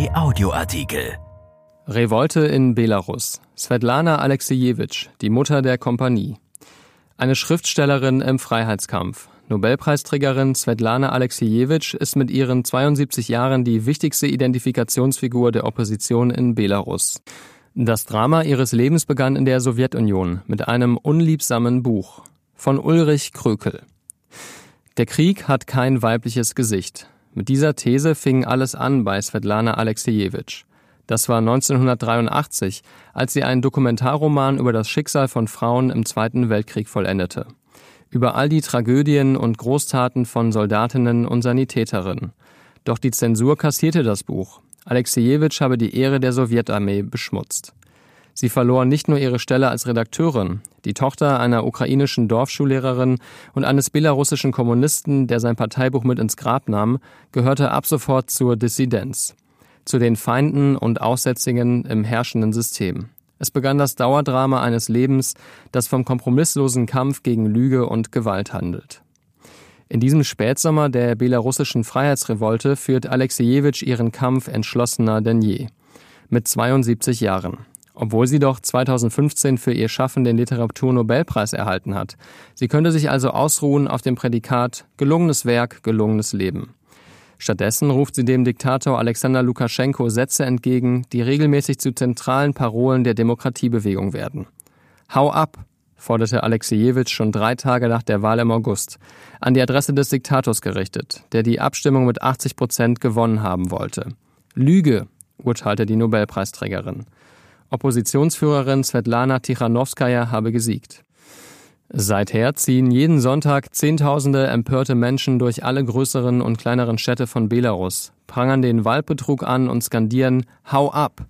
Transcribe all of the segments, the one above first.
RP Audioartikel. Revolte in Belarus. Svetlana Alexejewitsch, die Mutter der Kompanie. Eine Schriftstellerin im Freiheitskampf. Nobelpreisträgerin Svetlana Alexejewitsch ist mit ihren 72 Jahren die wichtigste Identifikationsfigur der Opposition in Belarus. Das Drama ihres Lebens begann in der Sowjetunion mit einem unliebsamen Buch von Ulrich Krökel. Der Krieg hat kein weibliches Gesicht. Mit dieser These fing alles an bei Svetlana Alexejewitsch. Das war 1983, als sie einen Dokumentarroman über das Schicksal von Frauen im Zweiten Weltkrieg vollendete. Über all die Tragödien und Großtaten von Soldatinnen und Sanitäterinnen. Doch die Zensur kassierte das Buch. Alexejewitsch habe die Ehre der Sowjetarmee beschmutzt. Sie verlor nicht nur ihre Stelle als Redakteurin. Die Tochter einer ukrainischen Dorfschullehrerin und eines belarussischen Kommunisten, der sein Parteibuch mit ins Grab nahm, gehörte ab sofort zur Dissidenz, zu den Feinden und Aussätzigen im herrschenden System. Es begann das Dauerdrama eines Lebens, das vom kompromisslosen Kampf gegen Lüge und Gewalt handelt. In diesem Spätsommer der belarussischen Freiheitsrevolte führt Alexejewitsch ihren Kampf entschlossener denn je. Mit 72 Jahren obwohl sie doch 2015 für ihr Schaffen den Literaturnobelpreis erhalten hat. Sie könnte sich also ausruhen auf dem Prädikat gelungenes Werk, gelungenes Leben. Stattdessen ruft sie dem Diktator Alexander Lukaschenko Sätze entgegen, die regelmäßig zu zentralen Parolen der Demokratiebewegung werden. Hau ab, forderte Alexejewitsch schon drei Tage nach der Wahl im August, an die Adresse des Diktators gerichtet, der die Abstimmung mit 80 Prozent gewonnen haben wollte. Lüge, urteilte die Nobelpreisträgerin. Oppositionsführerin Svetlana Tichanowskaja habe gesiegt. Seither ziehen jeden Sonntag Zehntausende empörte Menschen durch alle größeren und kleineren Städte von Belarus, prangern den Wahlbetrug an und skandieren Hau ab!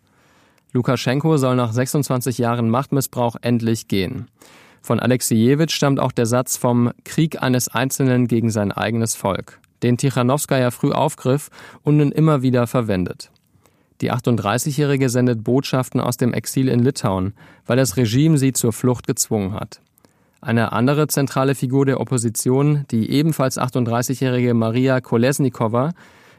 Lukaschenko soll nach 26 Jahren Machtmissbrauch endlich gehen. Von Alexejewitsch stammt auch der Satz vom Krieg eines Einzelnen gegen sein eigenes Volk, den Tichanowskaja früh aufgriff und nun immer wieder verwendet. Die 38-Jährige sendet Botschaften aus dem Exil in Litauen, weil das Regime sie zur Flucht gezwungen hat. Eine andere zentrale Figur der Opposition, die ebenfalls 38-jährige Maria Kolesnikova,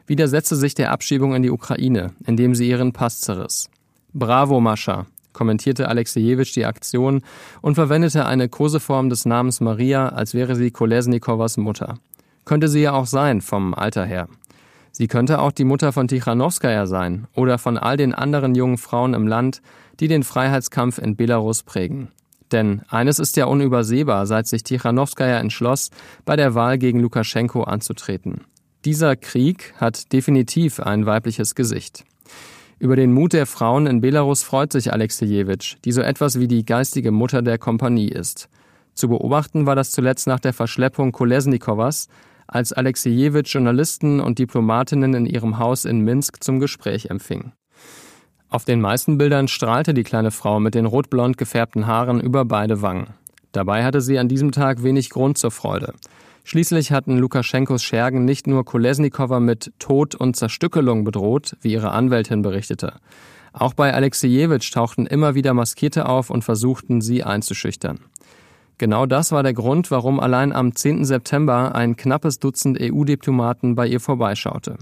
widersetzte sich der Abschiebung in die Ukraine, indem sie ihren Pass zerriss. Bravo, Mascha, kommentierte Alexejewitsch die Aktion und verwendete eine Koseform des Namens Maria, als wäre sie Kolesnikovas Mutter. Könnte sie ja auch sein, vom Alter her. Sie könnte auch die Mutter von Tichanowskaja sein oder von all den anderen jungen Frauen im Land, die den Freiheitskampf in Belarus prägen. Denn eines ist ja unübersehbar, seit sich Tichanowskaja entschloss, bei der Wahl gegen Lukaschenko anzutreten. Dieser Krieg hat definitiv ein weibliches Gesicht. Über den Mut der Frauen in Belarus freut sich Alexejewitsch, die so etwas wie die geistige Mutter der Kompanie ist. Zu beobachten war das zuletzt nach der Verschleppung Kolesnikowas, als Alexejewitsch Journalisten und Diplomatinnen in ihrem Haus in Minsk zum Gespräch empfing. Auf den meisten Bildern strahlte die kleine Frau mit den rotblond gefärbten Haaren über beide Wangen. Dabei hatte sie an diesem Tag wenig Grund zur Freude. Schließlich hatten Lukaschenkos Schergen nicht nur Kolesnikowa mit Tod und Zerstückelung bedroht, wie ihre Anwältin berichtete. Auch bei Alexejewitsch tauchten immer wieder Maskierte auf und versuchten, sie einzuschüchtern. Genau das war der Grund, warum allein am 10. September ein knappes Dutzend EU-Diplomaten bei ihr vorbeischaute.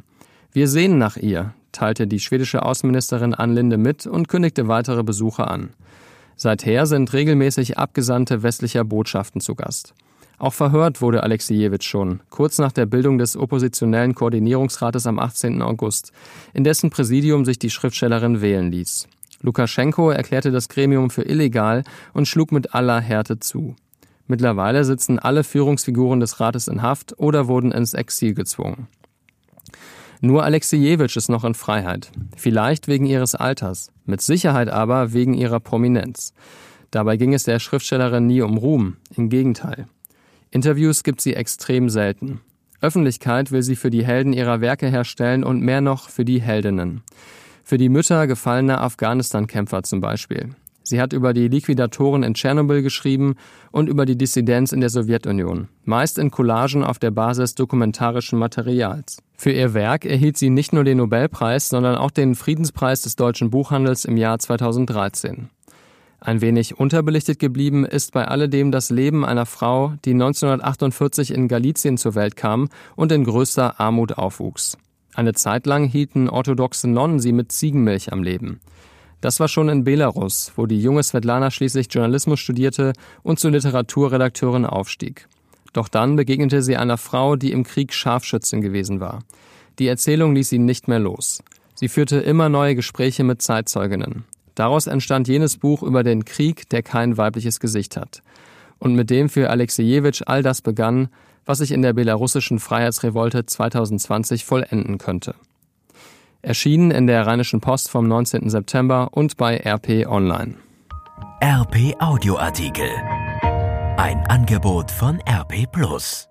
Wir sehen nach ihr, teilte die schwedische Außenministerin Ann Linde mit und kündigte weitere Besuche an. Seither sind regelmäßig Abgesandte westlicher Botschaften zu Gast. Auch verhört wurde Alexejewitsch schon, kurz nach der Bildung des oppositionellen Koordinierungsrates am 18. August, in dessen Präsidium sich die Schriftstellerin wählen ließ. Lukaschenko erklärte das Gremium für illegal und schlug mit aller Härte zu. Mittlerweile sitzen alle Führungsfiguren des Rates in Haft oder wurden ins Exil gezwungen. Nur Alexejewitsch ist noch in Freiheit. Vielleicht wegen ihres Alters, mit Sicherheit aber wegen ihrer Prominenz. Dabei ging es der Schriftstellerin nie um Ruhm, im Gegenteil. Interviews gibt sie extrem selten. Öffentlichkeit will sie für die Helden ihrer Werke herstellen und mehr noch für die Heldinnen. Für die Mütter gefallener Afghanistan-Kämpfer zum Beispiel. Sie hat über die Liquidatoren in Tschernobyl geschrieben und über die Dissidenz in der Sowjetunion, meist in Collagen auf der Basis dokumentarischen Materials. Für ihr Werk erhielt sie nicht nur den Nobelpreis, sondern auch den Friedenspreis des deutschen Buchhandels im Jahr 2013. Ein wenig unterbelichtet geblieben ist bei alledem das Leben einer Frau, die 1948 in Galizien zur Welt kam und in größter Armut aufwuchs. Eine Zeit lang hielten orthodoxe Nonnen sie mit Ziegenmilch am Leben. Das war schon in Belarus, wo die junge Svetlana schließlich Journalismus studierte und zur Literaturredakteurin aufstieg. Doch dann begegnete sie einer Frau, die im Krieg Scharfschützin gewesen war. Die Erzählung ließ ihn nicht mehr los. Sie führte immer neue Gespräche mit Zeitzeuginnen. Daraus entstand jenes Buch über den Krieg, der kein weibliches Gesicht hat. Und mit dem für Alexejewitsch all das begann, was sich in der belarussischen Freiheitsrevolte 2020 vollenden könnte. Erschienen in der Rheinischen Post vom 19. September und bei RP Online. RP Audioartikel. Ein Angebot von RP Plus.